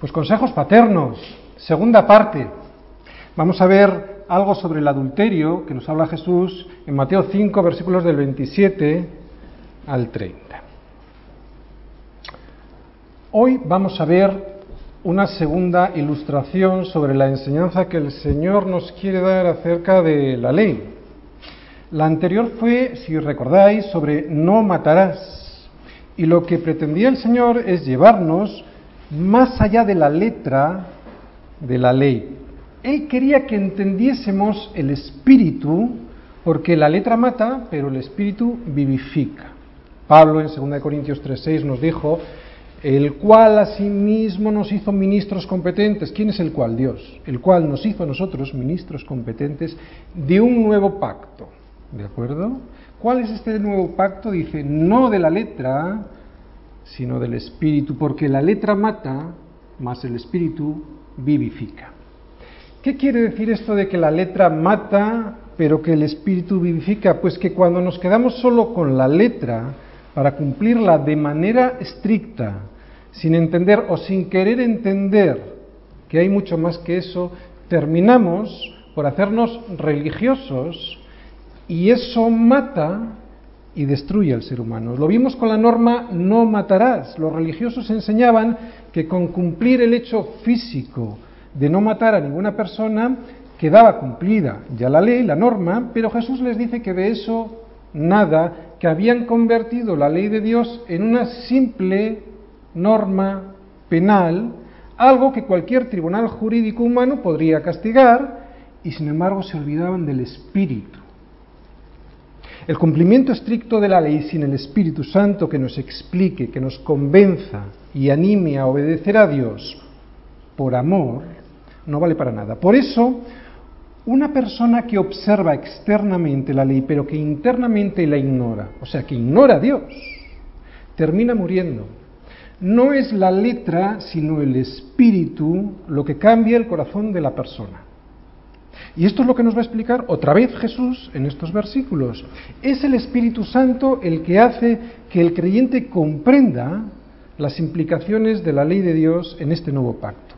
Pues consejos paternos, segunda parte. Vamos a ver algo sobre el adulterio que nos habla Jesús en Mateo 5, versículos del 27 al 30. Hoy vamos a ver una segunda ilustración sobre la enseñanza que el Señor nos quiere dar acerca de la ley. La anterior fue, si recordáis, sobre no matarás. Y lo que pretendía el Señor es llevarnos más allá de la letra de la ley. Él quería que entendiésemos el espíritu, porque la letra mata, pero el espíritu vivifica. Pablo en 2 Corintios 3:6 nos dijo, el cual asimismo nos hizo ministros competentes. ¿Quién es el cual? Dios. El cual nos hizo a nosotros ministros competentes de un nuevo pacto. ¿De acuerdo? ¿Cuál es este nuevo pacto? Dice, no de la letra, sino del espíritu, porque la letra mata, más el espíritu vivifica. ¿Qué quiere decir esto de que la letra mata, pero que el espíritu vivifica? Pues que cuando nos quedamos solo con la letra, para cumplirla de manera estricta, sin entender o sin querer entender que hay mucho más que eso, terminamos por hacernos religiosos y eso mata y destruye al ser humano. Lo vimos con la norma no matarás. Los religiosos enseñaban que con cumplir el hecho físico de no matar a ninguna persona quedaba cumplida ya la ley, la norma, pero Jesús les dice que de eso nada, que habían convertido la ley de Dios en una simple norma penal, algo que cualquier tribunal jurídico humano podría castigar, y sin embargo se olvidaban del espíritu el cumplimiento estricto de la ley sin el Espíritu Santo que nos explique, que nos convenza y anime a obedecer a Dios por amor, no vale para nada. Por eso, una persona que observa externamente la ley, pero que internamente la ignora, o sea, que ignora a Dios, termina muriendo. No es la letra, sino el espíritu lo que cambia el corazón de la persona. Y esto es lo que nos va a explicar otra vez Jesús en estos versículos. Es el Espíritu Santo el que hace que el creyente comprenda las implicaciones de la ley de Dios en este nuevo pacto.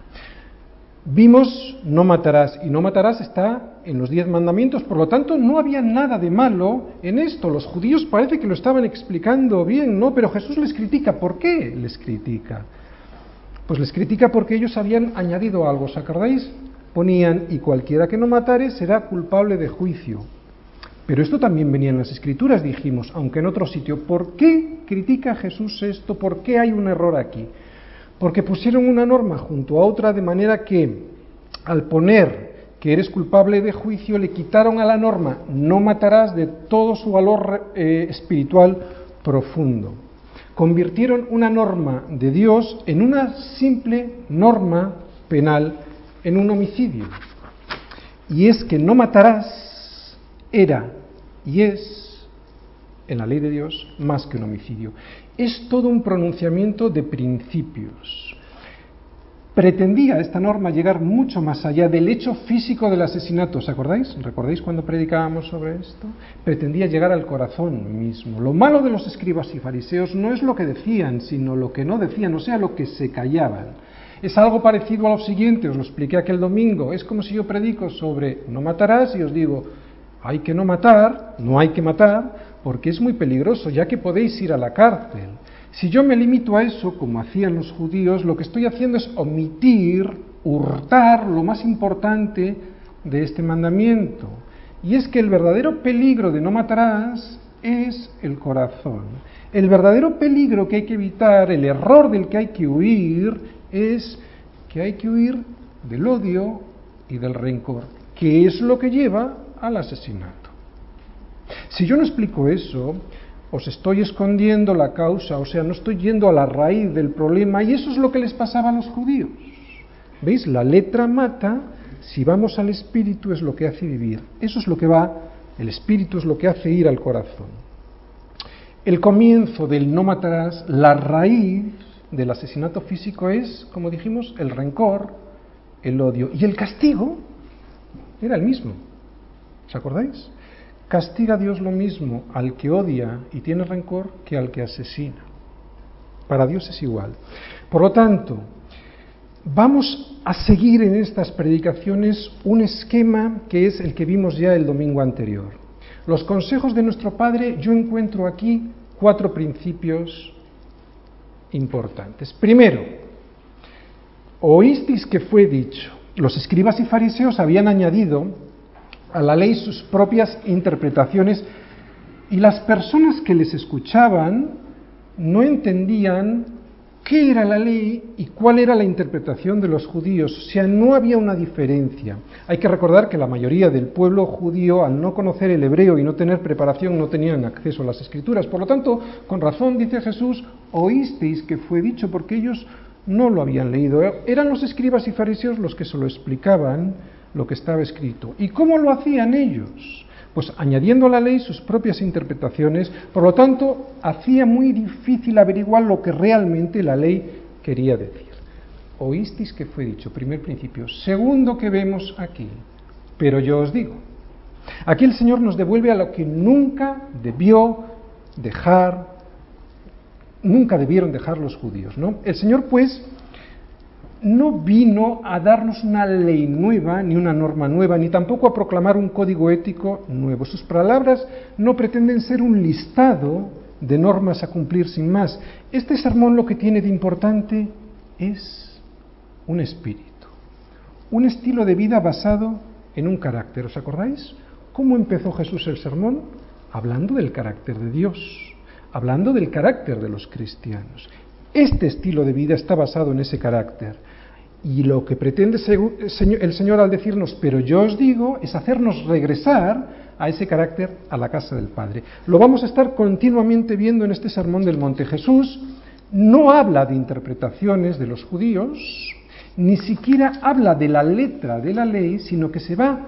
Vimos no matarás y no matarás está en los diez mandamientos, por lo tanto no había nada de malo en esto. Los judíos parece que lo estaban explicando bien, ¿no? Pero Jesús les critica. ¿Por qué les critica? Pues les critica porque ellos habían añadido algo, ¿os acordáis? Ponían, y cualquiera que no matare será culpable de juicio. Pero esto también venía en las escrituras, dijimos, aunque en otro sitio. ¿Por qué critica Jesús esto? ¿Por qué hay un error aquí? Porque pusieron una norma junto a otra de manera que al poner que eres culpable de juicio le quitaron a la norma no matarás de todo su valor eh, espiritual profundo. Convirtieron una norma de Dios en una simple norma penal en un homicidio. Y es que no matarás era y es, en la ley de Dios, más que un homicidio. Es todo un pronunciamiento de principios. Pretendía esta norma llegar mucho más allá del hecho físico del asesinato. ¿Os acordáis? ¿Recordáis cuando predicábamos sobre esto? Pretendía llegar al corazón mismo. Lo malo de los escribas y fariseos no es lo que decían, sino lo que no decían, o sea, lo que se callaban. Es algo parecido a lo siguiente, os lo expliqué aquel domingo. Es como si yo predico sobre no matarás y os digo, hay que no matar, no hay que matar, porque es muy peligroso, ya que podéis ir a la cárcel. Si yo me limito a eso, como hacían los judíos, lo que estoy haciendo es omitir, hurtar lo más importante de este mandamiento. Y es que el verdadero peligro de no matarás es el corazón. El verdadero peligro que hay que evitar, el error del que hay que huir, es que hay que huir del odio y del rencor, que es lo que lleva al asesinato. Si yo no explico eso, os estoy escondiendo la causa, o sea, no estoy yendo a la raíz del problema, y eso es lo que les pasaba a los judíos. ¿Veis? La letra mata, si vamos al espíritu es lo que hace vivir. Eso es lo que va, el espíritu es lo que hace ir al corazón. El comienzo del no matarás, la raíz del asesinato físico es, como dijimos, el rencor, el odio. Y el castigo era el mismo. ¿Os acordáis? Castiga a Dios lo mismo al que odia y tiene rencor que al que asesina. Para Dios es igual. Por lo tanto, vamos a seguir en estas predicaciones un esquema que es el que vimos ya el domingo anterior. Los consejos de nuestro Padre, yo encuentro aquí cuatro principios importantes. Primero, oísteis que fue dicho, los escribas y fariseos habían añadido a la ley sus propias interpretaciones y las personas que les escuchaban no entendían qué era la ley y cuál era la interpretación de los judíos. O sea, no había una diferencia. Hay que recordar que la mayoría del pueblo judío, al no conocer el hebreo y no tener preparación, no tenían acceso a las escrituras. Por lo tanto, con razón dice Jesús, oísteis que fue dicho porque ellos no lo habían leído. Eran los escribas y fariseos los que se lo explicaban lo que estaba escrito. ¿Y cómo lo hacían ellos? Pues añadiendo a la ley sus propias interpretaciones, por lo tanto, hacía muy difícil averiguar lo que realmente la ley quería decir. Oísteis que fue dicho, primer principio. Segundo que vemos aquí, pero yo os digo. Aquí el Señor nos devuelve a lo que nunca debió dejar, nunca debieron dejar los judíos, ¿no? El Señor, pues, no vino a darnos una ley nueva, ni una norma nueva, ni tampoco a proclamar un código ético nuevo. Sus palabras no pretenden ser un listado de normas a cumplir sin más. Este sermón lo que tiene de importante es un espíritu, un estilo de vida basado en un carácter. ¿Os acordáis? ¿Cómo empezó Jesús el sermón? Hablando del carácter de Dios, hablando del carácter de los cristianos. Este estilo de vida está basado en ese carácter. Y lo que pretende el Señor al decirnos, pero yo os digo, es hacernos regresar a ese carácter a la casa del Padre. Lo vamos a estar continuamente viendo en este sermón del monte. Jesús no habla de interpretaciones de los judíos, ni siquiera habla de la letra de la ley, sino que se va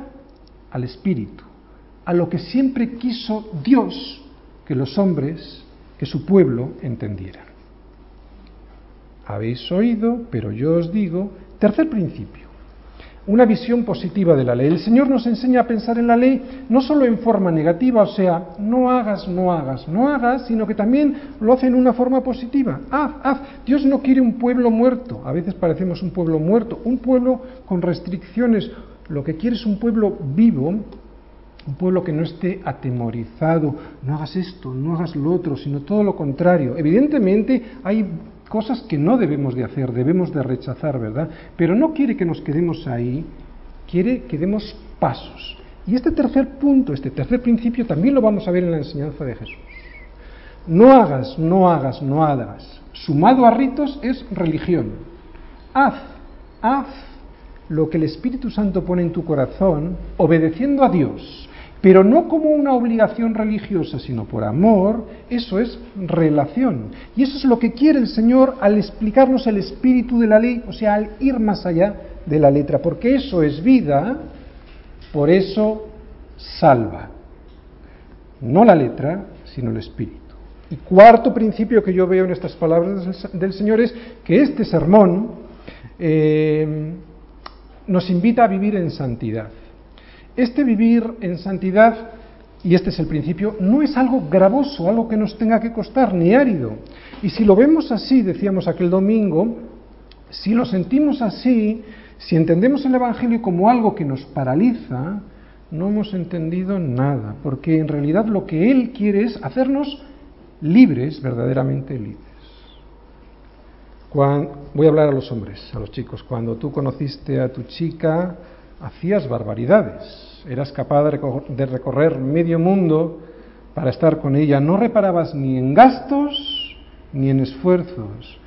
al espíritu, a lo que siempre quiso Dios que los hombres, que su pueblo entendieran habéis oído, pero yo os digo, tercer principio, una visión positiva de la ley. El Señor nos enseña a pensar en la ley no solo en forma negativa, o sea, no hagas, no hagas, no hagas, sino que también lo hace en una forma positiva. Haz, haz. Dios no quiere un pueblo muerto, a veces parecemos un pueblo muerto, un pueblo con restricciones. Lo que quiere es un pueblo vivo, un pueblo que no esté atemorizado, no hagas esto, no hagas lo otro, sino todo lo contrario. Evidentemente hay cosas que no debemos de hacer, debemos de rechazar, ¿verdad? Pero no quiere que nos quedemos ahí, quiere que demos pasos. Y este tercer punto, este tercer principio también lo vamos a ver en la enseñanza de Jesús. No hagas, no hagas, no hagas. Sumado a ritos es religión. Haz, haz lo que el Espíritu Santo pone en tu corazón, obedeciendo a Dios, pero no como una obligación religiosa, sino por amor, eso es relación. Y eso es lo que quiere el Señor al explicarnos el espíritu de la ley, o sea, al ir más allá de la letra, porque eso es vida, por eso salva. No la letra, sino el espíritu. Y cuarto principio que yo veo en estas palabras del Señor es que este sermón eh, nos invita a vivir en santidad. Este vivir en santidad, y este es el principio, no es algo gravoso, algo que nos tenga que costar, ni árido. Y si lo vemos así, decíamos aquel domingo, si lo sentimos así, si entendemos el Evangelio como algo que nos paraliza, no hemos entendido nada, porque en realidad lo que Él quiere es hacernos libres, verdaderamente libres. voy a hablar a los hombres, a los chicos. Cuando tú conociste a tu chica, hacías barbaridades, eras capaz de recorrer medio mundo para estar con ella, no reparabas ni en gastos ni en esfuerzos.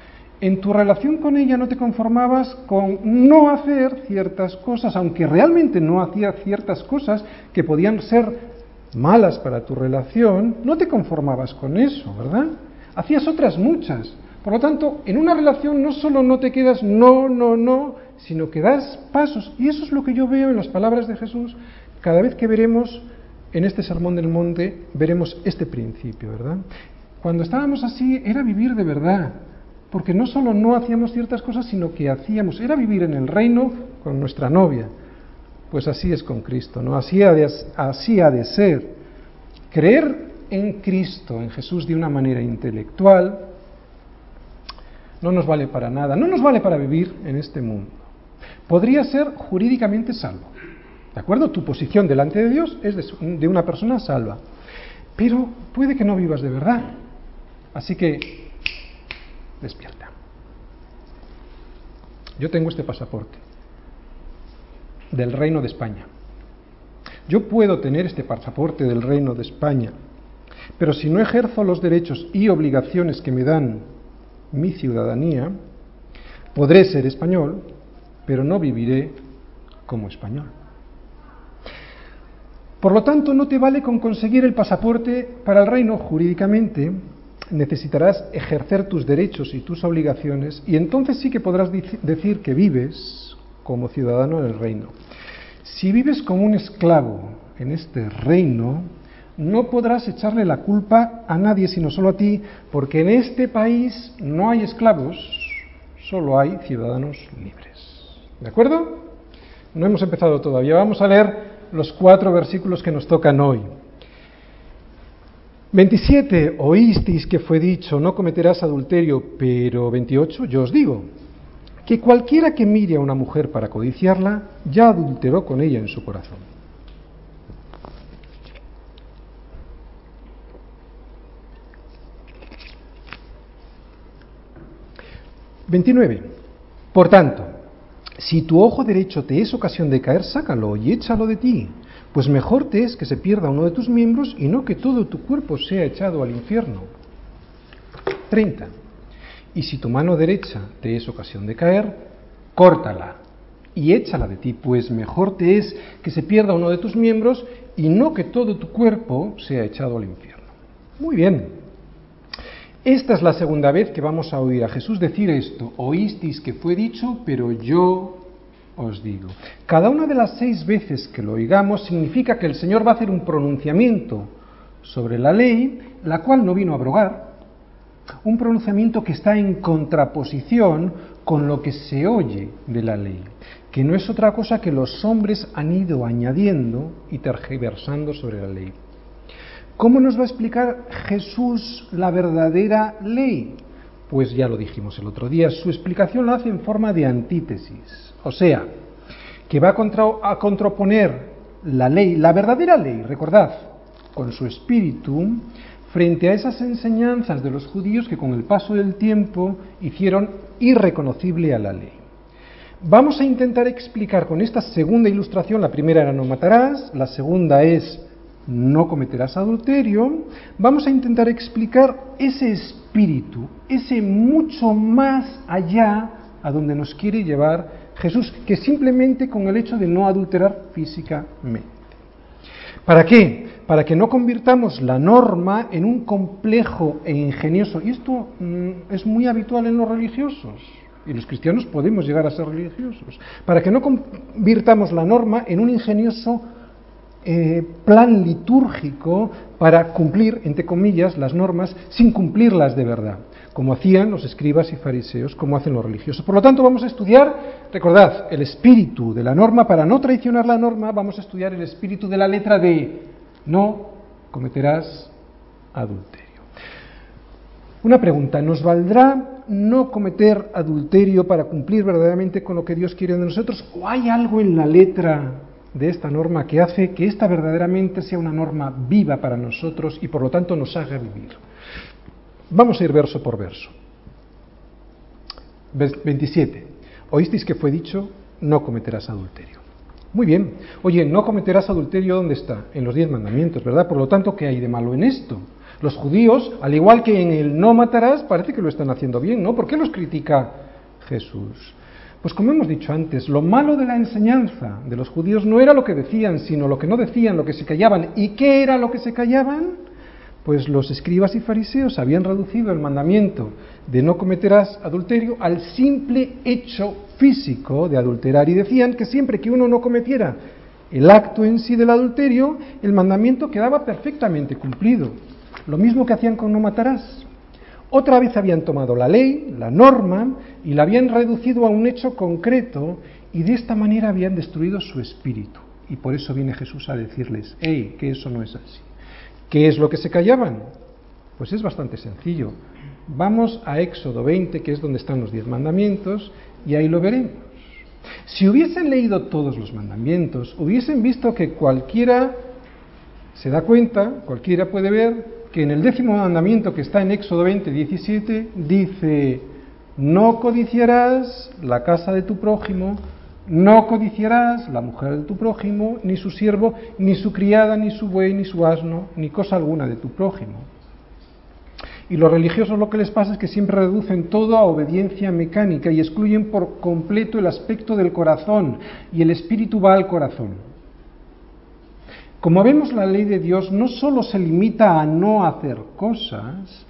En tu relación con ella no te conformabas con no hacer ciertas cosas, aunque realmente no hacía ciertas cosas que podían ser malas para tu relación, no te conformabas con eso, ¿verdad? Hacías otras muchas. Por lo tanto, en una relación no solo no te quedas no, no, no, sino que das pasos. Y eso es lo que yo veo en las palabras de Jesús. Cada vez que veremos en este sermón del monte, veremos este principio, ¿verdad? Cuando estábamos así era vivir de verdad, porque no solo no hacíamos ciertas cosas, sino que hacíamos, era vivir en el reino con nuestra novia. Pues así es con Cristo, ¿no? Así ha de, así ha de ser. Creer en Cristo, en Jesús de una manera intelectual, no nos vale para nada, no nos vale para vivir en este mundo. Podría ser jurídicamente salvo. ¿De acuerdo? Tu posición delante de Dios es de una persona salva. Pero puede que no vivas de verdad. Así que despierta. Yo tengo este pasaporte del Reino de España. Yo puedo tener este pasaporte del Reino de España, pero si no ejerzo los derechos y obligaciones que me dan mi ciudadanía, podré ser español, pero no viviré como español. Por lo tanto, no te vale con conseguir el pasaporte para el reino jurídicamente, necesitarás ejercer tus derechos y tus obligaciones y entonces sí que podrás decir que vives como ciudadano en el reino. Si vives como un esclavo en este reino, no podrás echarle la culpa a nadie sino solo a ti, porque en este país no hay esclavos, solo hay ciudadanos libres. ¿De acuerdo? No hemos empezado todavía. Vamos a leer los cuatro versículos que nos tocan hoy. 27. Oísteis que fue dicho, no cometerás adulterio, pero 28. Yo os digo, que cualquiera que mire a una mujer para codiciarla, ya adulteró con ella en su corazón. Veintinueve. Por tanto, si tu ojo derecho te es ocasión de caer, sácalo y échalo de ti, pues mejor te es que se pierda uno de tus miembros y no que todo tu cuerpo sea echado al infierno. 30. Y si tu mano derecha te es ocasión de caer, córtala y échala de ti, pues mejor te es que se pierda uno de tus miembros y no que todo tu cuerpo sea echado al infierno. Muy bien. Esta es la segunda vez que vamos a oír a Jesús decir esto. Oísteis que fue dicho, pero yo os digo. Cada una de las seis veces que lo oigamos significa que el Señor va a hacer un pronunciamiento sobre la ley, la cual no vino a abrogar, un pronunciamiento que está en contraposición con lo que se oye de la ley, que no es otra cosa que los hombres han ido añadiendo y tergiversando sobre la ley. ¿Cómo nos va a explicar Jesús la verdadera ley? Pues ya lo dijimos el otro día, su explicación la hace en forma de antítesis. O sea, que va a, contraponer la ley, la verdadera ley, recordad, con su espíritu, frente a esas enseñanzas de los judíos que con el paso del tiempo hicieron irreconocible a la ley. Vamos a intentar explicar con esta segunda ilustración, la primera era no matarás, la segunda es no cometerás adulterio, vamos a intentar explicar ese espíritu, ese mucho más allá a donde nos quiere llevar Jesús que simplemente con el hecho de no adulterar físicamente. ¿Para qué? Para que no convirtamos la norma en un complejo e ingenioso. Y esto mm, es muy habitual en los religiosos. Y los cristianos podemos llegar a ser religiosos. Para que no convirtamos la norma en un ingenioso eh, plan litúrgico para cumplir, entre comillas, las normas sin cumplirlas de verdad como hacían los escribas y fariseos, como hacen los religiosos. Por lo tanto, vamos a estudiar, recordad, el espíritu de la norma, para no traicionar la norma, vamos a estudiar el espíritu de la letra de no cometerás adulterio. Una pregunta, ¿nos valdrá no cometer adulterio para cumplir verdaderamente con lo que Dios quiere de nosotros? ¿O hay algo en la letra de esta norma que hace que esta verdaderamente sea una norma viva para nosotros y por lo tanto nos haga vivir? Vamos a ir verso por verso. 27. Oísteis que fue dicho, no cometerás adulterio. Muy bien. Oye, no cometerás adulterio, ¿dónde está? En los diez mandamientos, ¿verdad? Por lo tanto, ¿qué hay de malo en esto? Los judíos, al igual que en el no matarás, parece que lo están haciendo bien, ¿no? ¿Por qué los critica Jesús? Pues como hemos dicho antes, lo malo de la enseñanza de los judíos no era lo que decían, sino lo que no decían, lo que se callaban. ¿Y qué era lo que se callaban? Pues los escribas y fariseos habían reducido el mandamiento de no cometerás adulterio al simple hecho físico de adulterar y decían que siempre que uno no cometiera el acto en sí del adulterio, el mandamiento quedaba perfectamente cumplido. Lo mismo que hacían con no matarás. Otra vez habían tomado la ley, la norma, y la habían reducido a un hecho concreto y de esta manera habían destruido su espíritu. Y por eso viene Jesús a decirles, hey, que eso no es así. ¿Qué es lo que se callaban? Pues es bastante sencillo. Vamos a Éxodo 20, que es donde están los diez mandamientos, y ahí lo veremos. Si hubiesen leído todos los mandamientos, hubiesen visto que cualquiera se da cuenta, cualquiera puede ver, que en el décimo mandamiento que está en Éxodo 20, 17, dice, no codiciarás la casa de tu prójimo, no codiciarás la mujer de tu prójimo, ni su siervo, ni su criada, ni su buey, ni su asno, ni cosa alguna de tu prójimo. Y los religiosos lo que les pasa es que siempre reducen todo a obediencia mecánica y excluyen por completo el aspecto del corazón, y el espíritu va al corazón. Como vemos, la ley de Dios no solo se limita a no hacer cosas,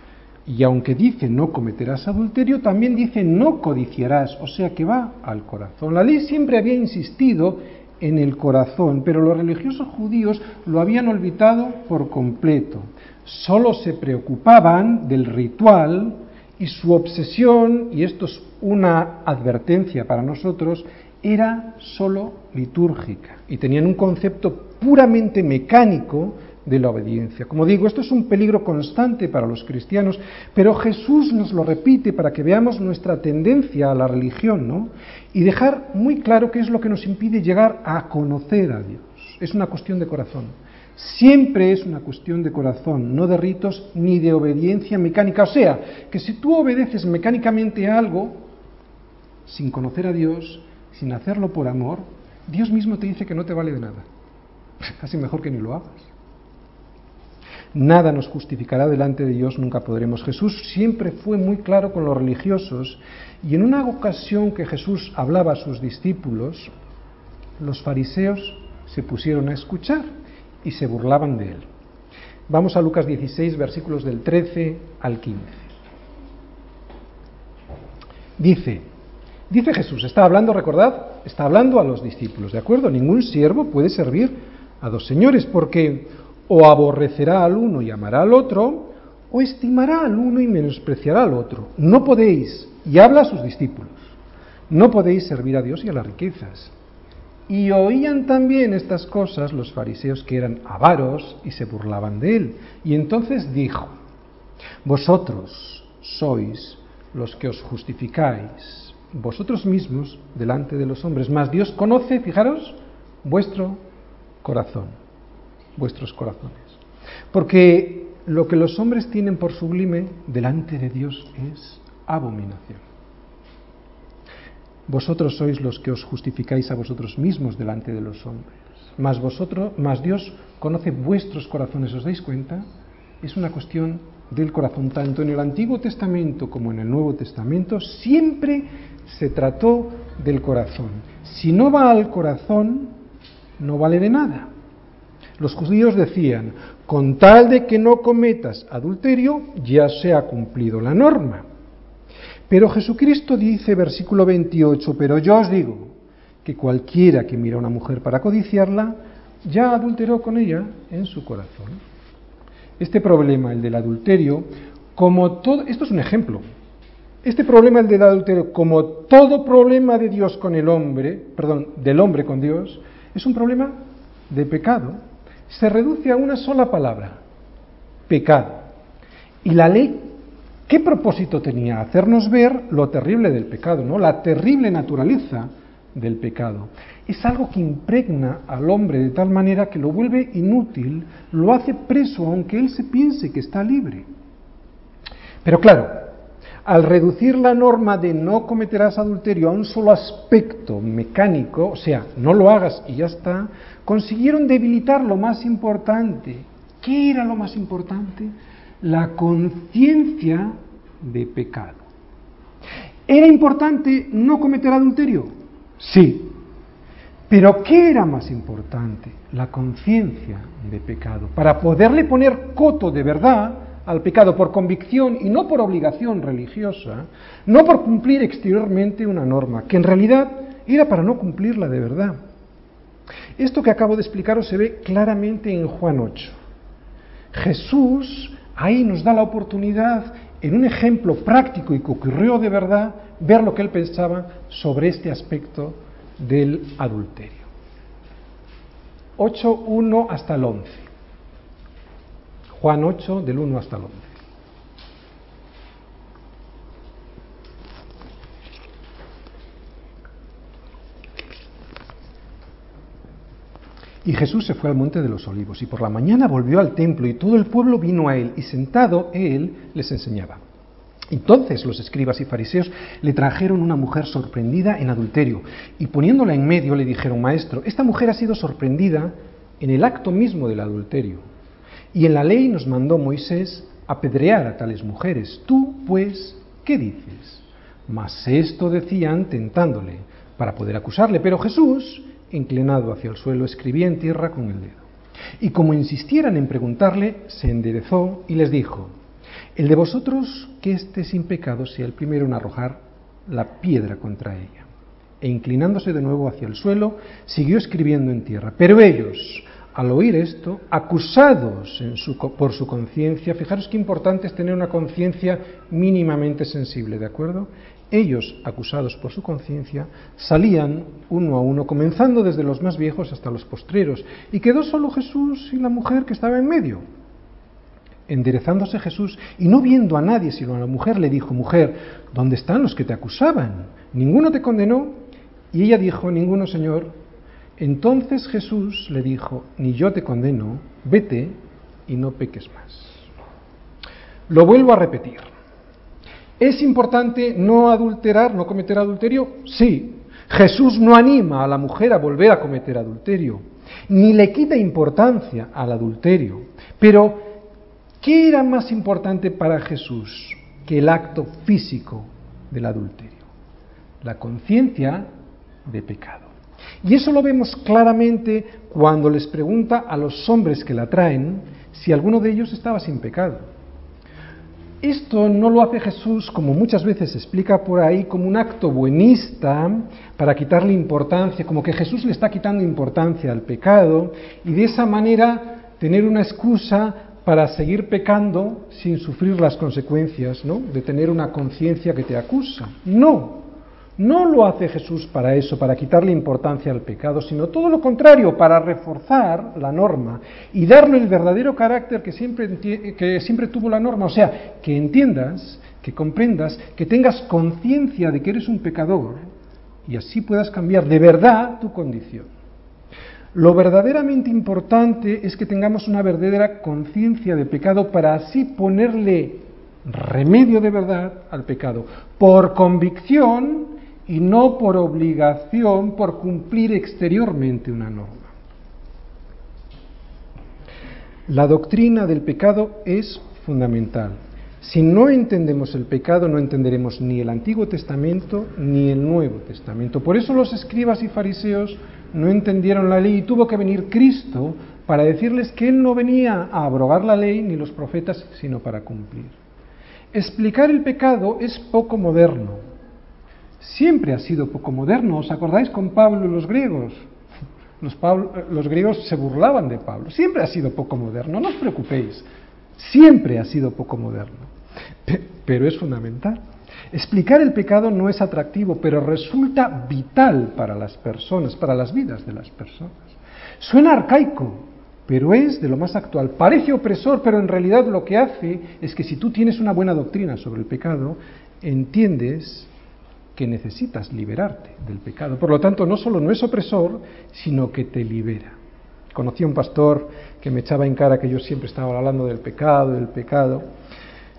y aunque dice no cometerás adulterio, también dice no codiciarás, o sea que va al corazón. La ley siempre había insistido en el corazón, pero los religiosos judíos lo habían olvidado por completo. Solo se preocupaban del ritual y su obsesión, y esto es una advertencia para nosotros, era solo litúrgica y tenían un concepto puramente mecánico de la obediencia. Como digo, esto es un peligro constante para los cristianos, pero Jesús nos lo repite para que veamos nuestra tendencia a la religión, ¿no? Y dejar muy claro qué es lo que nos impide llegar a conocer a Dios. Es una cuestión de corazón. Siempre es una cuestión de corazón, no de ritos ni de obediencia mecánica. O sea, que si tú obedeces mecánicamente a algo, sin conocer a Dios, sin hacerlo por amor, Dios mismo te dice que no te vale de nada. Casi mejor que ni lo hagas. Nada nos justificará delante de Dios, nunca podremos. Jesús siempre fue muy claro con los religiosos y en una ocasión que Jesús hablaba a sus discípulos, los fariseos se pusieron a escuchar y se burlaban de él. Vamos a Lucas 16, versículos del 13 al 15. Dice, dice Jesús, está hablando, recordad, está hablando a los discípulos, ¿de acuerdo? Ningún siervo puede servir a dos señores, porque o aborrecerá al uno y amará al otro, o estimará al uno y menospreciará al otro. No podéis, y habla a sus discípulos, no podéis servir a Dios y a las riquezas. Y oían también estas cosas los fariseos que eran avaros y se burlaban de él. Y entonces dijo, vosotros sois los que os justificáis, vosotros mismos delante de los hombres, mas Dios conoce, fijaros, vuestro corazón, vuestros corazones. Porque lo que los hombres tienen por sublime delante de Dios es abominación. Vosotros sois los que os justificáis a vosotros mismos delante de los hombres. Mas vosotros, más Dios conoce vuestros corazones, ¿os dais cuenta? Es una cuestión del corazón. Tanto en el Antiguo Testamento como en el Nuevo Testamento siempre se trató del corazón. Si no va al corazón, no vale de nada. Los judíos decían, con tal de que no cometas adulterio, ya se ha cumplido la norma. Pero Jesucristo dice, versículo 28, pero yo os digo que cualquiera que mira a una mujer para codiciarla, ya adulteró con ella en su corazón. Este problema, el del adulterio, como todo, esto es un ejemplo, este problema, el del adulterio, como todo problema de Dios con el hombre, perdón, del hombre con Dios, es un problema de pecado. Se reduce a una sola palabra, pecado. Y la ley, ¿qué propósito tenía? Hacernos ver lo terrible del pecado, ¿no? La terrible naturaleza del pecado. Es algo que impregna al hombre de tal manera que lo vuelve inútil, lo hace preso aunque él se piense que está libre. Pero claro, al reducir la norma de no cometerás adulterio a un solo aspecto mecánico, o sea, no lo hagas y ya está, consiguieron debilitar lo más importante. ¿Qué era lo más importante? La conciencia de pecado. ¿Era importante no cometer adulterio? Sí. Pero ¿qué era más importante? La conciencia de pecado. Para poderle poner coto de verdad, al pecado por convicción y no por obligación religiosa, no por cumplir exteriormente una norma, que en realidad era para no cumplirla de verdad. Esto que acabo de explicaros se ve claramente en Juan 8. Jesús ahí nos da la oportunidad, en un ejemplo práctico y que ocurrió de verdad, ver lo que él pensaba sobre este aspecto del adulterio. 8, 1 hasta el 11. Juan 8, del 1 hasta el 11. Y Jesús se fue al monte de los olivos y por la mañana volvió al templo y todo el pueblo vino a él y sentado él les enseñaba. Entonces los escribas y fariseos le trajeron una mujer sorprendida en adulterio y poniéndola en medio le dijeron, Maestro, esta mujer ha sido sorprendida en el acto mismo del adulterio. Y en la ley nos mandó Moisés apedrear a tales mujeres. Tú, pues, ¿qué dices? Mas esto decían tentándole para poder acusarle. Pero Jesús, inclinado hacia el suelo, escribía en tierra con el dedo. Y como insistieran en preguntarle, se enderezó y les dijo, el de vosotros que esté sin pecado sea el primero en arrojar la piedra contra ella. E inclinándose de nuevo hacia el suelo, siguió escribiendo en tierra. Pero ellos, al oír esto, acusados por su conciencia, fijaros qué importante es tener una conciencia mínimamente sensible, ¿de acuerdo? Ellos, acusados por su conciencia, salían uno a uno, comenzando desde los más viejos hasta los postreros, y quedó solo Jesús y la mujer que estaba en medio. Enderezándose Jesús y no viendo a nadie sino a la mujer, le dijo, mujer, ¿dónde están los que te acusaban? ¿Ninguno te condenó? Y ella dijo, ninguno, Señor. Entonces Jesús le dijo, ni yo te condeno, vete y no peques más. Lo vuelvo a repetir. ¿Es importante no adulterar, no cometer adulterio? Sí. Jesús no anima a la mujer a volver a cometer adulterio, ni le quita importancia al adulterio. Pero ¿Qué era más importante para Jesús que el acto físico del adulterio? La conciencia de pecado. Y eso lo vemos claramente cuando les pregunta a los hombres que la traen si alguno de ellos estaba sin pecado. Esto no lo hace Jesús, como muchas veces se explica por ahí, como un acto buenista para quitarle importancia, como que Jesús le está quitando importancia al pecado y de esa manera tener una excusa para seguir pecando sin sufrir las consecuencias, ¿no? De tener una conciencia que te acusa. No, no lo hace Jesús para eso, para quitarle importancia al pecado, sino todo lo contrario, para reforzar la norma y darle el verdadero carácter que siempre, que siempre tuvo la norma. O sea, que entiendas, que comprendas, que tengas conciencia de que eres un pecador y así puedas cambiar de verdad tu condición. Lo verdaderamente importante es que tengamos una verdadera conciencia de pecado para así ponerle remedio de verdad al pecado, por convicción y no por obligación, por cumplir exteriormente una norma. La doctrina del pecado es fundamental. Si no entendemos el pecado, no entenderemos ni el Antiguo Testamento ni el Nuevo Testamento. Por eso los escribas y fariseos no entendieron la ley y tuvo que venir Cristo para decirles que Él no venía a abrogar la ley ni los profetas, sino para cumplir. Explicar el pecado es poco moderno. Siempre ha sido poco moderno. ¿Os acordáis con Pablo y los griegos? Los, los griegos se burlaban de Pablo. Siempre ha sido poco moderno. No os preocupéis. Siempre ha sido poco moderno. Pero es fundamental. Explicar el pecado no es atractivo, pero resulta vital para las personas, para las vidas de las personas. Suena arcaico, pero es de lo más actual. Parece opresor, pero en realidad lo que hace es que si tú tienes una buena doctrina sobre el pecado, entiendes que necesitas liberarte del pecado. Por lo tanto, no solo no es opresor, sino que te libera. Conocí a un pastor que me echaba en cara que yo siempre estaba hablando del pecado, del pecado.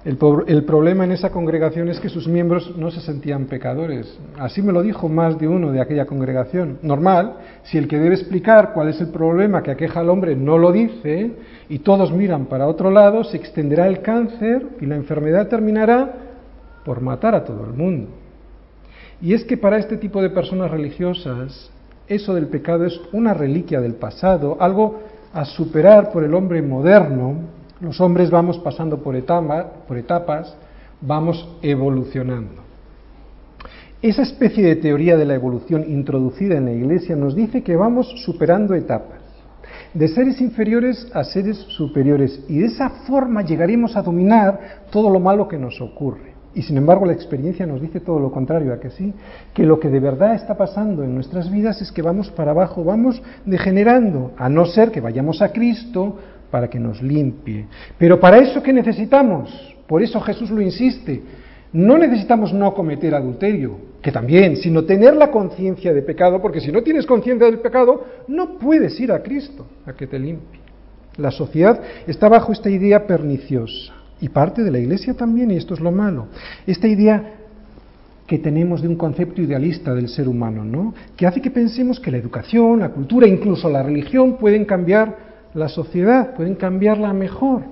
El, problema en esa congregación es que sus miembros no se sentían pecadores. Así me lo dijo más de uno de aquella congregación. Normal, si el que debe explicar cuál es el problema que aqueja al hombre no lo dice y todos miran para otro lado, se extenderá el cáncer y la enfermedad terminará por matar a todo el mundo. Y es que para este tipo de personas religiosas, eso del pecado es una reliquia del pasado, algo a superar por el hombre moderno los hombres vamos pasando por, etapas, vamos evolucionando. Esa especie de teoría de la evolución introducida en la Iglesia nos dice que vamos superando etapas, de seres inferiores a seres superiores, y de esa forma llegaremos a dominar todo lo malo que nos ocurre. Y sin embargo la experiencia nos dice todo lo contrario, a que sí, que lo que de verdad está pasando en nuestras vidas es que vamos para abajo, vamos degenerando, a no ser que vayamos a Cristo, para que nos limpie. Pero para eso que necesitamos, por eso Jesús lo insiste, no necesitamos no cometer adulterio, que también, sino tener la conciencia de pecado, porque si no tienes conciencia del pecado, no puedes ir a Cristo a que te limpie. La sociedad está bajo esta idea perniciosa, y parte de la Iglesia también, y esto es lo malo. Esta idea que tenemos de un concepto idealista del ser humano, ¿no? Que hace que pensemos que la educación, la cultura, incluso la religión pueden cambiar la sociedad, pueden cambiarla mejor.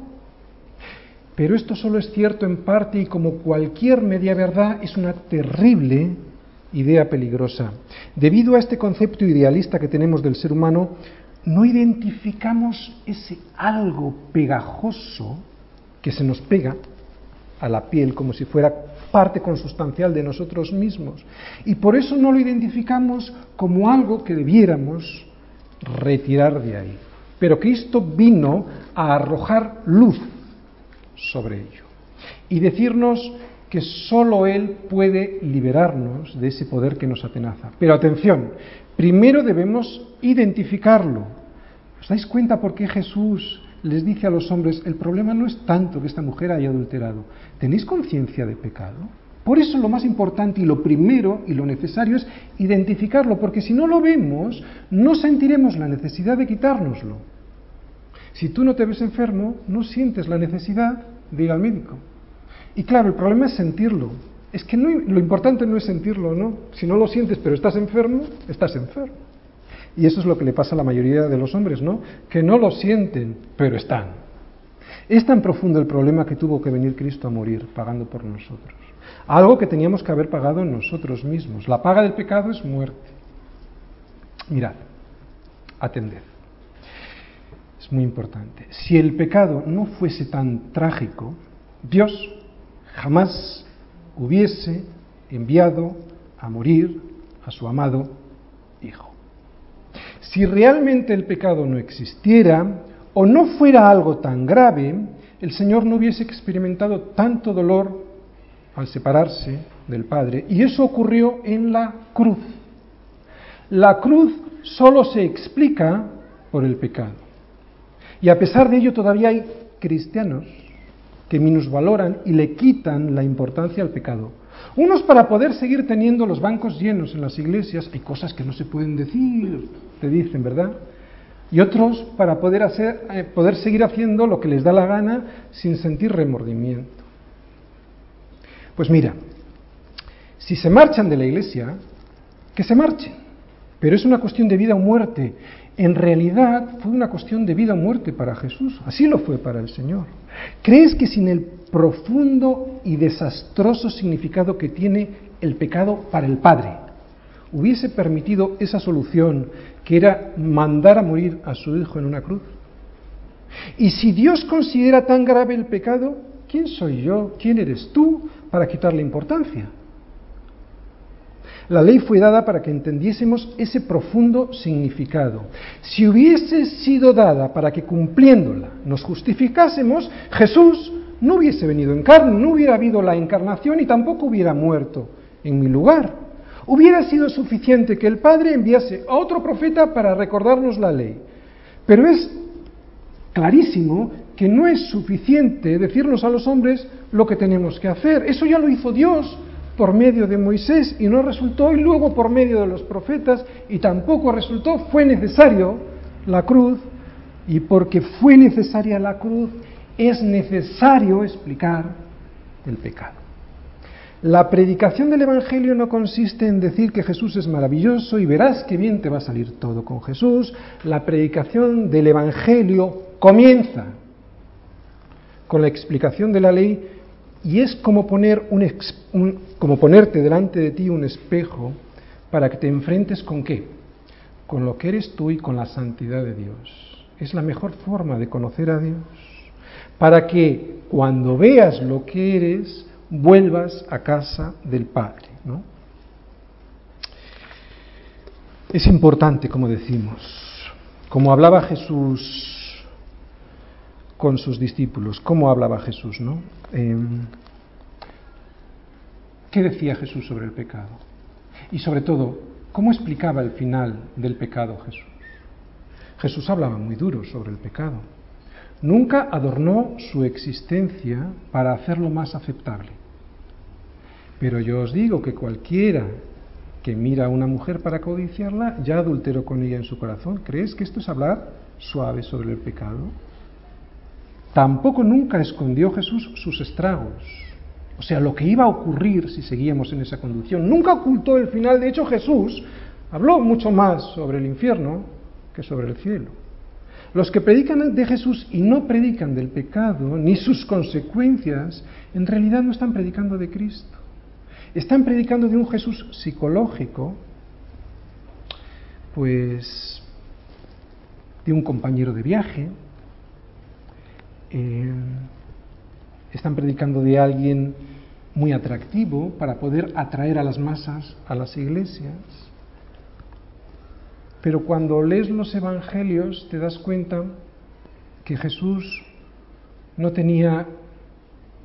Pero esto solo es cierto en parte y como cualquier media verdad es una terrible idea peligrosa. Debido a este concepto idealista que tenemos del ser humano, no identificamos ese algo pegajoso que se nos pega a la piel como si fuera parte consustancial de nosotros mismos. Y por eso no lo identificamos como algo que debiéramos retirar de ahí. Pero Cristo vino a arrojar luz sobre ello y decirnos que sólo Él puede liberarnos de ese poder que nos atenaza. Pero atención, primero debemos identificarlo. ¿Os dais cuenta por qué Jesús les dice a los hombres, el problema no es tanto que esta mujer haya adulterado, ¿tenéis conciencia de pecado? Por eso lo más importante y lo primero y lo necesario es identificarlo, porque si no lo vemos, no sentiremos la necesidad de quitárnoslo. Si tú no te ves enfermo, no sientes la necesidad de ir al médico. Y claro, el problema es sentirlo. Es que lo importante no es sentirlo, ¿no? Si no lo sientes pero estás enfermo, estás enfermo. Y eso es lo que le pasa a la mayoría de los hombres, ¿no? Que no lo sienten, pero están. Es tan profundo el problema que tuvo que venir Cristo a morir pagando por nosotros. Algo que teníamos que haber pagado nosotros mismos. La paga del pecado es muerte. Mirad, atended. Es muy importante. Si el pecado no fuese tan trágico, Dios jamás hubiese enviado a morir a su amado. Si realmente el pecado no existiera o no fuera algo tan grave, el Señor no hubiese experimentado tanto dolor al separarse del Padre. Y eso ocurrió en la cruz. La cruz solo se explica por el pecado. Y a pesar de ello todavía hay cristianos que minusvaloran y le quitan la importancia al pecado. Unos para poder seguir teniendo los bancos llenos en las iglesias, hay cosas que no se pueden decir, te dicen, ¿verdad? Y otros para poder, hacer, eh, poder seguir haciendo lo que les da la gana sin sentir remordimiento. Pues mira, si se marchan de la iglesia, que se marchen, pero es una cuestión de vida o muerte. En realidad fue una cuestión de vida o muerte para Jesús, así lo fue para el Señor. ¿Crees que sin el profundo y desastroso significado que tiene el pecado para el Padre, hubiese permitido esa solución que era mandar a morir a su hijo en una cruz? Y si Dios considera tan grave el pecado, ¿quién soy yo? ¿Quién eres tú para quitarle importancia? La ley fue dada para que entendiésemos ese profundo significado. Si hubiese sido dada para que cumpliéndola nos justificásemos, Jesús no hubiese venido en carne, no hubiera habido la encarnación y tampoco hubiera muerto en mi lugar. Hubiera sido suficiente que el Padre enviase a otro profeta para recordarnos la ley. Pero es clarísimo que no es suficiente decirnos a los hombres lo que tenemos que hacer. Eso ya lo hizo Dios por medio de Moisés y no resultó, y luego por medio de los profetas y tampoco resultó. Fue necesario la cruz y porque fue necesaria la cruz es necesario explicar el pecado. La predicación del Evangelio no consiste en decir que Jesús es maravilloso y verás qué bien te va a salir todo con Jesús. La predicación del Evangelio comienza con la explicación de la ley y es como, poner un, como ponerte delante de ti un espejo para que te enfrentes con qué? Con lo que eres tú y con la santidad de Dios. Es la mejor forma de conocer a Dios para que cuando veas lo que eres, vuelvas a casa del Padre. ¿no? Es importante, como decimos, como hablaba Jesús con sus discípulos, cómo hablaba Jesús, ¿no? Em, ¿Qué decía Jesús sobre el pecado? Y sobre todo, ¿cómo explicaba el final del pecado Jesús? Jesús hablaba muy duro sobre el pecado. Nunca adornó su existencia para hacerlo más aceptable. Pero yo os digo que cualquiera que mira a una mujer para codiciarla, ya adulteró con ella en su corazón. ¿Crees que esto es hablar suave sobre el pecado? Tampoco nunca escondió Jesús sus estragos. O sea, lo que iba a ocurrir si seguíamos en esa conducción. Nunca ocultó el final. De hecho, Jesús habló mucho más sobre el infierno que sobre el cielo. Los que predican de Jesús y no predican del pecado ni sus consecuencias, en realidad no están predicando de Cristo. Están predicando de un Jesús psicológico, pues de un compañero de viaje, eh, están predicando de alguien muy atractivo para poder atraer a las masas a las iglesias. Pero cuando lees los evangelios te das cuenta que Jesús no tenía,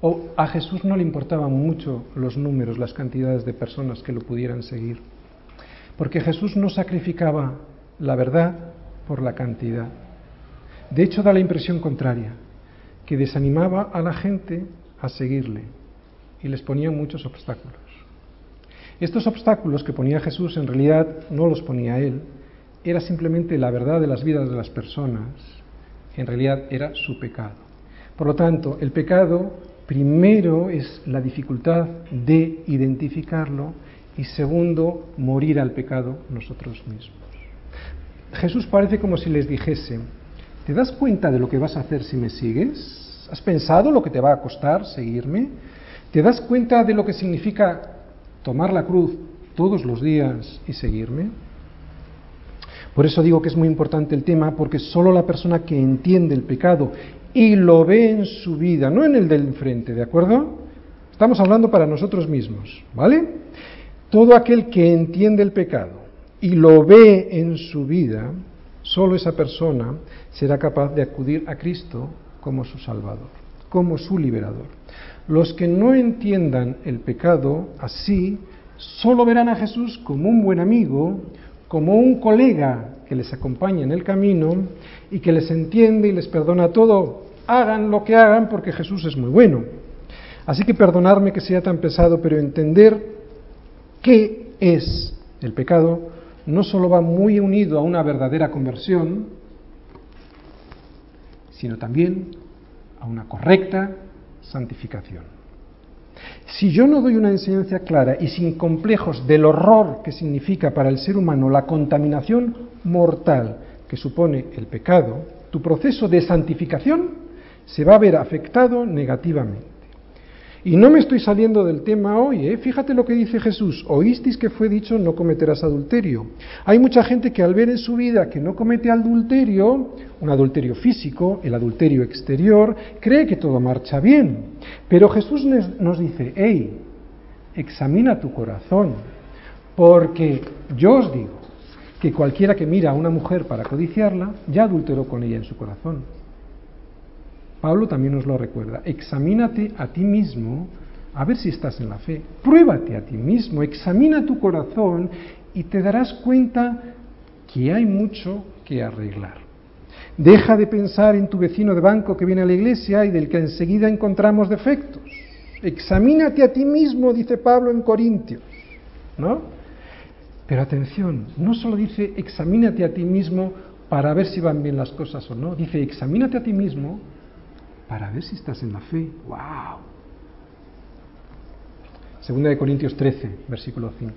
o a Jesús no le importaban mucho los números, las cantidades de personas que lo pudieran seguir. Porque Jesús no sacrificaba la verdad por la cantidad. De hecho, da la impresión contraria que desanimaba a la gente a seguirle y les ponía muchos obstáculos. Estos obstáculos que ponía Jesús en realidad no los ponía él, era simplemente la verdad de las vidas de las personas, en realidad era su pecado. Por lo tanto, el pecado primero es la dificultad de identificarlo y segundo, morir al pecado nosotros mismos. Jesús parece como si les dijese, ¿Te das cuenta de lo que vas a hacer si me sigues? ¿Has pensado lo que te va a costar seguirme? ¿Te das cuenta de lo que significa tomar la cruz todos los días y seguirme? Por eso digo que es muy importante el tema, porque solo la persona que entiende el pecado y lo ve en su vida, no en el del enfrente, ¿de acuerdo? Estamos hablando para nosotros mismos, ¿vale? Todo aquel que entiende el pecado y lo ve en su vida, Solo esa persona será capaz de acudir a Cristo como su Salvador, como su liberador. Los que no entiendan el pecado así, solo verán a Jesús como un buen amigo, como un colega que les acompaña en el camino y que les entiende y les perdona todo. Hagan lo que hagan porque Jesús es muy bueno. Así que perdonarme que sea tan pesado, pero entender qué es el pecado no solo va muy unido a una verdadera conversión, sino también a una correcta santificación. Si yo no doy una enseñanza clara y sin complejos del horror que significa para el ser humano la contaminación mortal que supone el pecado, tu proceso de santificación se va a ver afectado negativamente. Y no me estoy saliendo del tema hoy, ¿eh? fíjate lo que dice Jesús, oísteis que fue dicho no cometerás adulterio. Hay mucha gente que al ver en su vida que no comete adulterio, un adulterio físico, el adulterio exterior, cree que todo marcha bien. Pero Jesús nos dice, hey, examina tu corazón, porque yo os digo que cualquiera que mira a una mujer para codiciarla, ya adulteró con ella en su corazón. Pablo también nos lo recuerda. Examínate a ti mismo a ver si estás en la fe. Pruébate a ti mismo, examina tu corazón y te darás cuenta que hay mucho que arreglar. Deja de pensar en tu vecino de banco que viene a la iglesia y del que enseguida encontramos defectos. Examínate a ti mismo, dice Pablo en Corintios. ¿No? Pero atención, no solo dice examínate a ti mismo para ver si van bien las cosas o no, dice examínate a ti mismo para ver si estás en la fe. ¡Wow! Segunda de Corintios 13, versículo 5.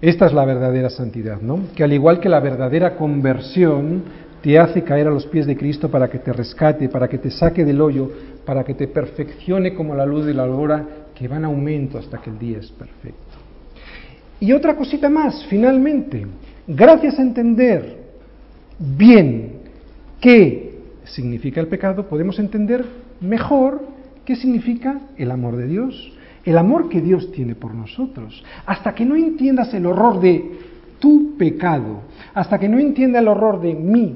Esta es la verdadera santidad, ¿no? Que al igual que la verdadera conversión te hace caer a los pies de Cristo para que te rescate, para que te saque del hoyo, para que te perfeccione como la luz de la aurora que va en aumento hasta que el día es perfecto. Y otra cosita más, finalmente, gracias a entender bien que significa el pecado, podemos entender mejor qué significa el amor de Dios, el amor que Dios tiene por nosotros. Hasta que no entiendas el horror de tu pecado, hasta que no entienda el horror de mi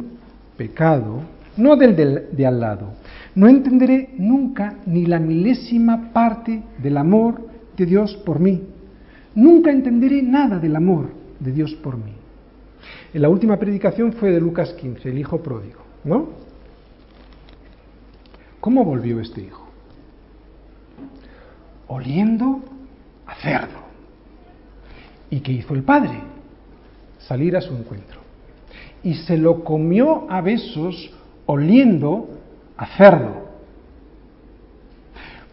pecado, no del, de al lado, no entenderé nunca ni la milésima parte del amor de Dios por mí. Nunca entenderé nada del amor de Dios por mí. En la última predicación fue de Lucas 15, el hijo pródigo, ¿no? ¿Cómo volvió este hijo? oliendo a cerdo. ¿Y qué hizo el padre? Salir a su encuentro. Y se lo comió a besos oliendo a cerdo.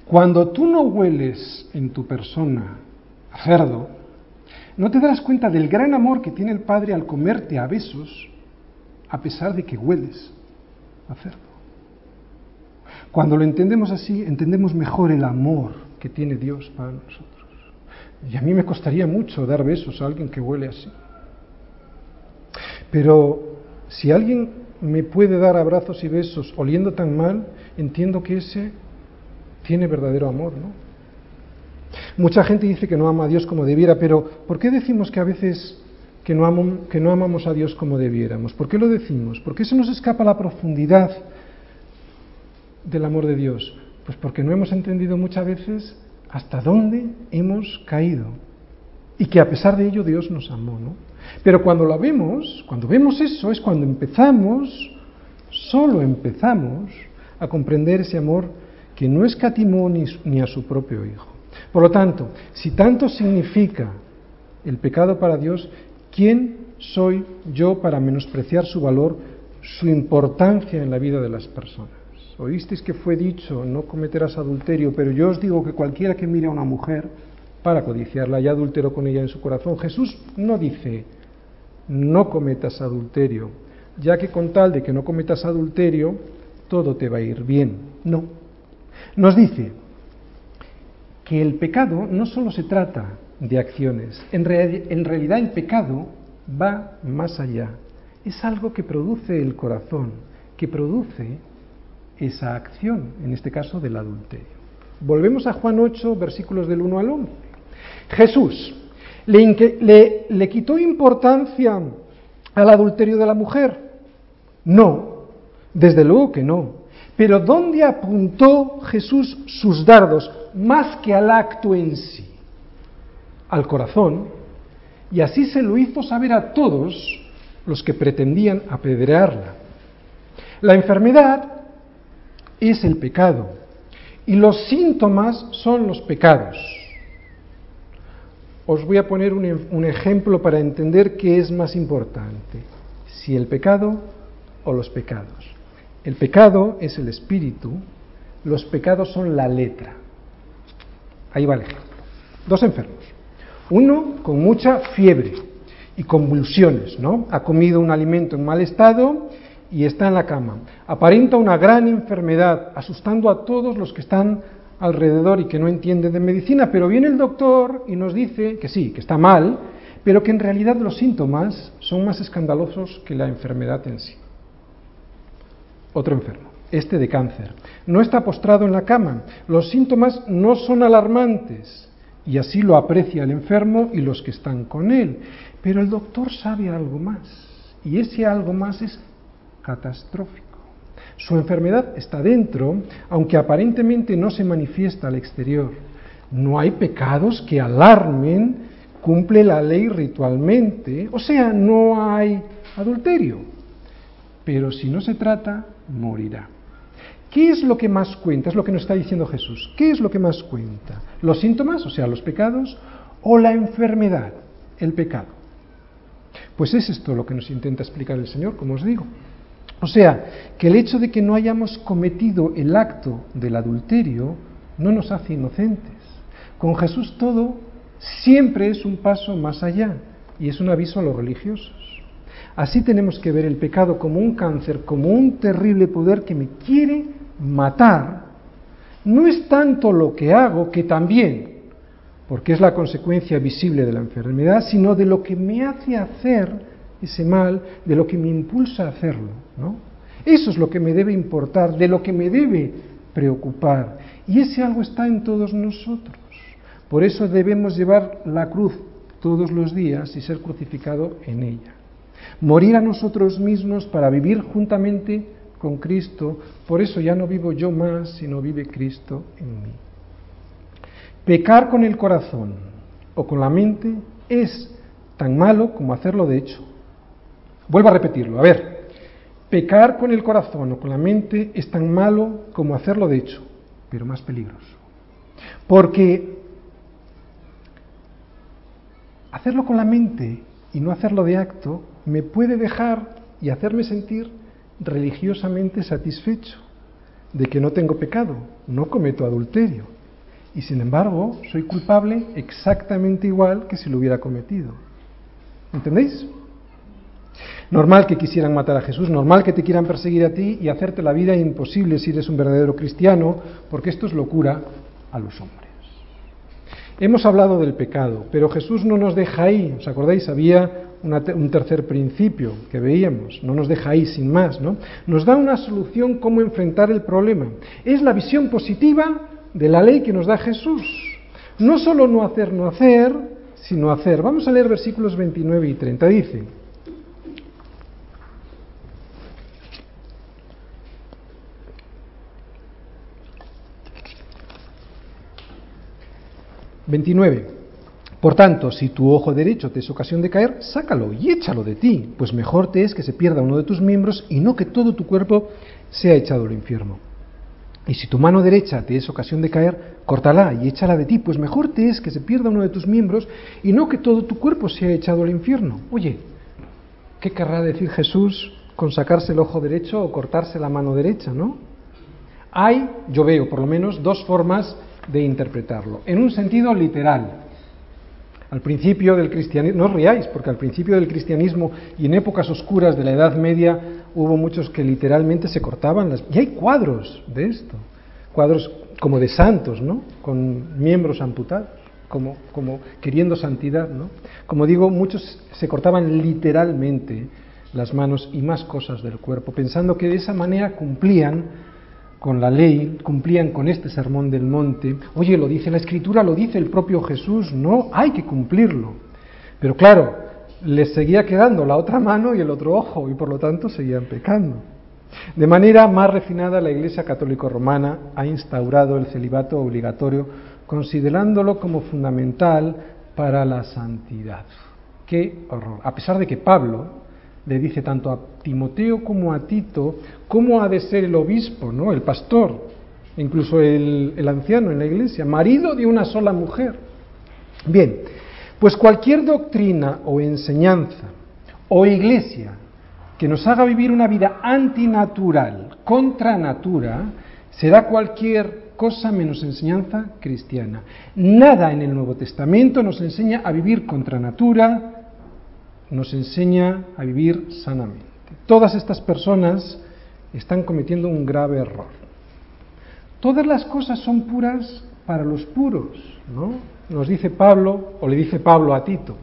Cuando tú no hueles en tu persona a cerdo, no te darás cuenta del gran amor que tiene el Padre al comerte a besos, a pesar de que hueles a cerdo. Cuando lo entendemos así, entendemos mejor el amor que tiene Dios para nosotros. Y a mí me costaría mucho dar besos a alguien que huele así. Pero si alguien me puede dar abrazos y besos oliendo tan mal, entiendo que ese tiene verdadero amor, ¿no? Mucha gente dice que no ama a Dios como debiera, pero ¿por qué decimos que a veces que no, que no amamos a Dios como debiéramos? ¿Por qué lo decimos? ¿Por qué se nos escapa la profundidad del amor de Dios? Pues porque no hemos entendido muchas veces hasta dónde hemos caído y que a pesar de ello Dios nos amó, ¿no? Pero cuando lo vemos, cuando vemos eso, es cuando empezamos, solo empezamos a comprender ese amor que no escatimó ni, ni a su propio Hijo. Por lo tanto, si tanto significa el pecado para Dios, ¿quién soy yo para menospreciar su valor, su importancia en la vida de las personas? Oísteis que fue dicho, no cometerás adulterio, pero yo os digo que cualquiera que mire a una mujer para codiciarla ya adulteró con ella en su corazón. Jesús no dice, no cometas adulterio, ya que con tal de que no cometas adulterio, todo te va a ir bien. No. Nos dice que el pecado no solo se trata de acciones, en realidad el pecado va más allá. Es algo que produce el corazón, que produce esa acción, en este caso del adulterio. Volvemos a Juan 8, versículos del 1 al 11. Jesús le, le quitó importancia al adulterio de la mujer. No, desde luego que no. Pero ¿dónde apuntó Jesús sus dardos? Más que al acto en sí, al corazón, y así se lo hizo saber a todos los que pretendían apedrearla. La enfermedad es el pecado. Y los síntomas son los pecados. Os voy a poner un, ejemplo para entender qué es más importante, si el pecado o los pecados. El pecado es el espíritu, los pecados son la letra. Ahí va el ejemplo. Dos enfermos. Uno con mucha fiebre y convulsiones, ¿no? Ha comido un alimento en mal estado y está en la cama. Aparenta una gran enfermedad, asustando a todos los que están alrededor y que no entienden de medicina, pero viene el doctor y nos dice que sí, que está mal, pero que en realidad los síntomas son más escandalosos que la enfermedad en sí. Otro enfermo, este de cáncer, no está postrado en la cama, los síntomas no son alarmantes y así lo aprecia el enfermo y los que están con él, pero el doctor sabe algo más y ese algo más es catastrófico. Su enfermedad está dentro, aunque aparentemente no se manifiesta al exterior. No hay pecados que alarmen, cumple la ley ritualmente, o sea, no hay adulterio. Pero si no se trata, morirá. ¿Qué es lo que más cuenta? Es lo que nos está diciendo Jesús. ¿Qué es lo que más cuenta? ¿Los síntomas, o sea, los pecados, o la enfermedad, el pecado? Pues es esto lo que nos intenta explicar el Señor, como os digo. O sea, que el hecho de que no hayamos cometido el acto del adulterio no nos hace inocentes. Con Jesús todo siempre es un paso más allá y es un aviso a los religiosos. Así tenemos que ver el pecado como un cáncer, como un terrible poder que me quiere matar. No es tanto lo que hago, que también, porque es la consecuencia visible de la enfermedad, sino de lo que me hace hacer ese mal, de lo que me impulsa a hacerlo, Eso es lo que me debe importar, de lo que me debe preocupar. Y ese algo está en todos nosotros. Por eso debemos llevar la cruz todos los días y ser crucificado en ella. Morir a nosotros mismos para vivir juntamente con Cristo. Por eso ya no vivo yo más, sino vive Cristo en mí. Pecar con el corazón o con la mente es tan malo como hacerlo de hecho. Vuelvo a repetirlo. A ver, pecar con el corazón o con la mente es tan malo como hacerlo de hecho, pero más peligroso. Porque hacerlo con la mente y no hacerlo de acto me puede dejar y hacerme sentir religiosamente satisfecho de que no tengo pecado, no cometo adulterio. Y sin embargo, soy culpable exactamente igual que si lo hubiera cometido. ¿Entendéis? Normal que quisieran matar a Jesús, normal que te quieran perseguir a ti y hacerte la vida imposible si eres un verdadero cristiano, porque esto es locura a los hombres. Hemos hablado del pecado, pero Jesús no nos deja ahí. ¿Os acordáis? Había un tercer principio que veíamos. No nos deja ahí sin más, ¿no? Nos da una solución cómo enfrentar el problema. Es la visión positiva de la ley que nos da Jesús. No solo no hacer, no hacer, sino hacer. Vamos a leer versículos 29 y 30. Dice, 29. Por tanto, si tu ojo derecho te es ocasión de caer, sácalo y échalo de ti, pues mejor te es que se pierda uno de tus miembros y no que todo tu cuerpo sea echado al infierno. Y si tu mano derecha te es ocasión de caer, córtala y échala de ti, pues mejor te es que se pierda uno de tus miembros y no que todo tu cuerpo sea echado al infierno. Oye, ¿qué querrá decir Jesús con sacarse el ojo derecho o cortarse la mano derecha, no? Hay, yo veo por lo menos, dos formas de interpretarlo, en un sentido literal. Al principio del cristianismo, no os riáis, porque al principio del cristianismo y en épocas oscuras de la Edad Media hubo muchos que literalmente se cortaban las... Y hay cuadros de esto, cuadros como de santos, ¿no? Con miembros amputados, como, como queriendo santidad, ¿no? Como digo, muchos se cortaban literalmente las manos y más cosas del cuerpo, pensando que de esa manera cumplían con la ley, cumplían con este sermón del monte. Oye, lo dice la escritura, lo dice el propio Jesús, no, hay que cumplirlo. Pero claro, les seguía quedando la otra mano y el otro ojo y por lo tanto seguían pecando. De manera más refinada, la Iglesia Católica Romana ha instaurado el celibato obligatorio considerándolo como fundamental para la santidad. Qué horror. A pesar de que Pablo, le dice tanto a Timoteo como a Tito cómo ha de ser el obispo, ¿no? el pastor, incluso el, el anciano en la iglesia, marido de una sola mujer. Bien, pues cualquier doctrina o enseñanza o iglesia que nos haga vivir una vida antinatural, contra natura, será cualquier cosa menos enseñanza cristiana. Nada en el Nuevo Testamento nos enseña a vivir contra natura, nos enseña a vivir sanamente. Todas estas personas están cometiendo un grave error. Todas las cosas son puras para los puros, ¿no? Nos dice Pablo, o le dice Pablo a Tito.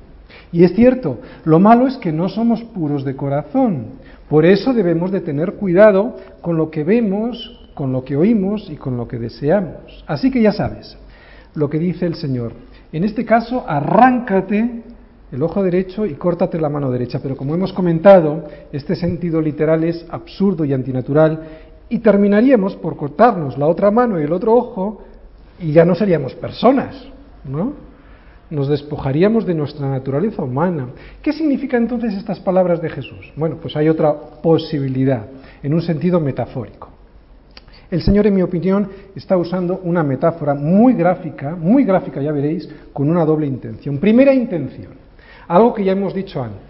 Y es cierto, lo malo es que no somos puros de corazón. Por eso debemos de tener cuidado con lo que vemos, con lo que oímos y con lo que deseamos. Así que ya sabes lo que dice el Señor. En este caso, arráncate el ojo derecho y córtate la mano derecha. Pero como hemos comentado, este sentido literal es absurdo y antinatural y terminaríamos por cortarnos la otra mano y el otro ojo y ya no seríamos personas, ¿no? Nos despojaríamos de nuestra naturaleza humana. ¿Qué significan entonces estas palabras de Jesús? Bueno, pues hay otra posibilidad, en un sentido metafórico. El Señor, en mi opinión, está usando una metáfora muy gráfica, muy gráfica, ya veréis, con una doble intención. Primera intención, algo que ya hemos dicho antes,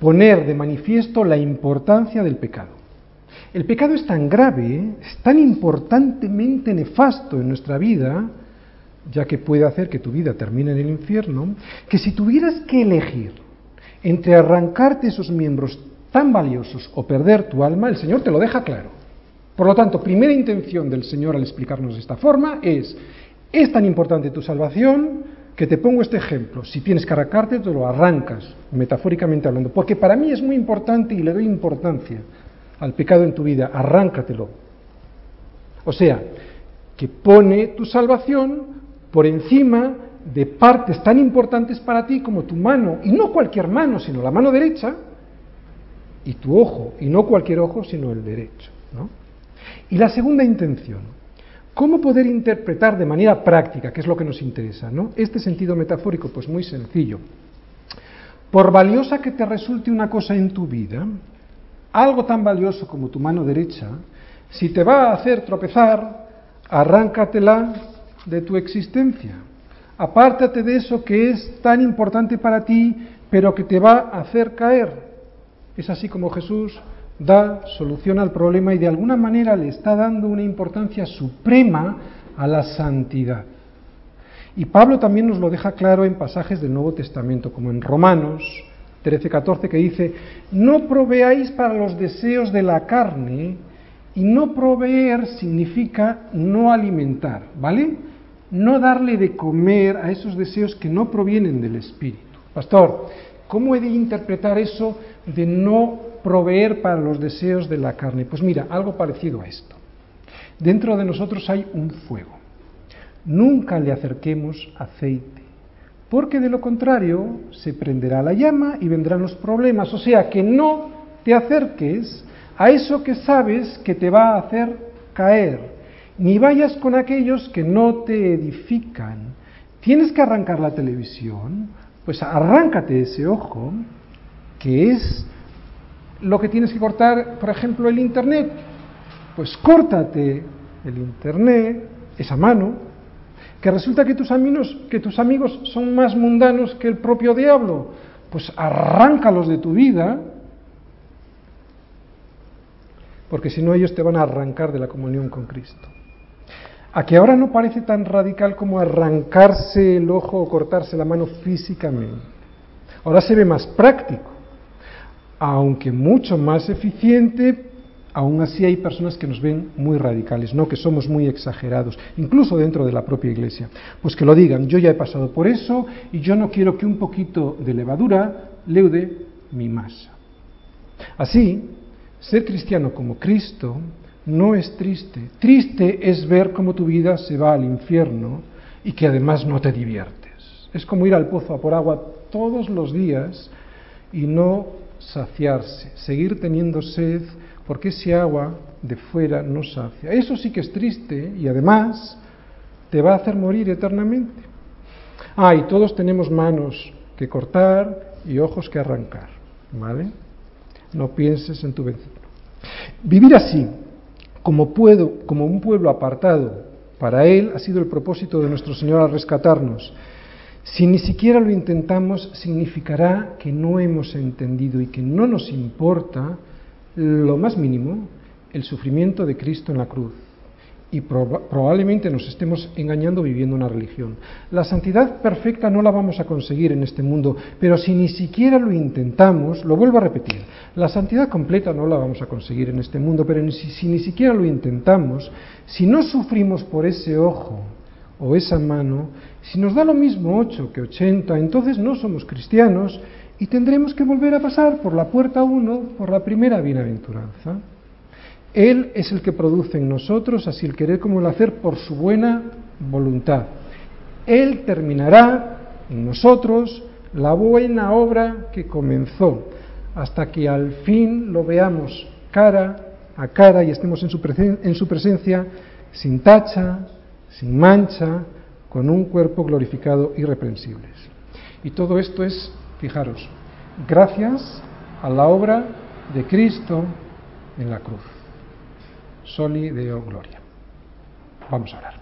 poner de manifiesto la importancia del pecado. El pecado es tan grave, es tan importantemente nefasto en nuestra vida, ya que puede hacer que tu vida termine en el infierno, que si tuvieras que elegir entre arrancarte esos miembros tan valiosos o perder tu alma, el Señor te lo deja claro. Por lo tanto, primera intención del Señor al explicarnos de esta forma es, es tan importante tu salvación que te pongo este ejemplo. Si tienes que arrancarte, te lo arrancas, metafóricamente hablando. Porque para mí es muy importante y le doy importancia al pecado en tu vida. Arráncatelo. O sea, que pone tu salvación por encima de partes tan importantes para ti como tu mano, y no cualquier mano, sino la mano derecha, y tu ojo, y no cualquier ojo, sino el derecho. ¿no? Y la segunda intención, ¿Cómo poder interpretar de manera práctica, que es lo que nos interesa, ¿no? Este sentido metafórico, pues muy sencillo. Por valiosa que te resulte una cosa en tu vida, algo tan valioso como tu mano derecha, si te va a hacer tropezar, arráncatela de tu existencia. Apártate de eso que es tan importante para ti, pero que te va a hacer caer. Es así como Jesús da solución al problema y de alguna manera le está dando una importancia suprema a la santidad. Y Pablo también nos lo deja claro en pasajes del Nuevo Testamento, como en Romanos 13, 14, que dice, no proveáis para los deseos de la carne, y no proveer significa no alimentar, ¿vale? No darle de comer a esos deseos que no provienen del Espíritu. Pastor, ¿cómo he de interpretar eso de no proveer para los deseos de la carne? Pues mira, algo parecido a esto. Dentro de nosotros hay un fuego. Nunca le acerquemos aceite, porque de lo contrario se prenderá la llama y vendrán los problemas. O sea, que no te acerques a eso que sabes que te va a hacer caer, ni vayas con aquellos que no te edifican. Tienes que arrancar la televisión, pues arráncate ese ojo, que es lo que tienes que cortar, por ejemplo, el Internet. Pues córtate el Internet, esa mano, que resulta que tus amigos, que tus amigos son más mundanos que el propio diablo. Pues arráncalos de tu vida porque si no ellos te van a arrancar de la comunión con Cristo. A que ahora no parece tan radical como arrancarse el ojo o cortarse la mano físicamente. Ahora se ve más práctico, aunque mucho más eficiente, aún así hay personas que nos ven muy radicales, no que somos muy exagerados, incluso dentro de la propia iglesia. Pues que lo digan, yo ya he pasado por eso y yo no quiero que un poquito de levadura leude mi masa. Así, ser cristiano como Cristo no es triste. Triste es ver cómo tu vida se va al infierno y que además no te diviertes. Es como ir al pozo a por agua todos los días y no saciarse, seguir teniendo sed porque ese agua de fuera no sacia. Eso sí que es triste y además te va a hacer morir eternamente. Ah, y todos tenemos manos que cortar y ojos que arrancar, ¿vale? no pienses en tu vecino. Vivir así, como, puedo, como un pueblo apartado para Él, ha sido el propósito de nuestro Señor al rescatarnos. Si ni siquiera lo intentamos, significará que no hemos entendido y que no nos importa lo más mínimo el sufrimiento de Cristo en la cruz y probablemente nos estemos engañando viviendo una religión. La santidad perfecta no la vamos a conseguir en este mundo, pero si ni siquiera lo intentamos, lo vuelvo a repetir, la santidad completa no la vamos a conseguir en este mundo, pero si, si ni siquiera lo intentamos, si no sufrimos por ese ojo o esa mano, si nos da lo mismo 8 que 80, entonces no somos cristianos y tendremos que volver a pasar por la puerta 1, por la primera bienaventuranza. Él es el que produce en nosotros así el querer como el hacer por su buena voluntad. Él terminará en nosotros la buena obra que comenzó, hasta que al fin lo veamos cara a cara y estemos en su, en su presencia sin tacha, sin mancha, con un cuerpo glorificado irreprensibles. Y todo esto es, fijaros, gracias a la obra de Cristo en la cruz. Soli Deo Gloria. Vamos a orar.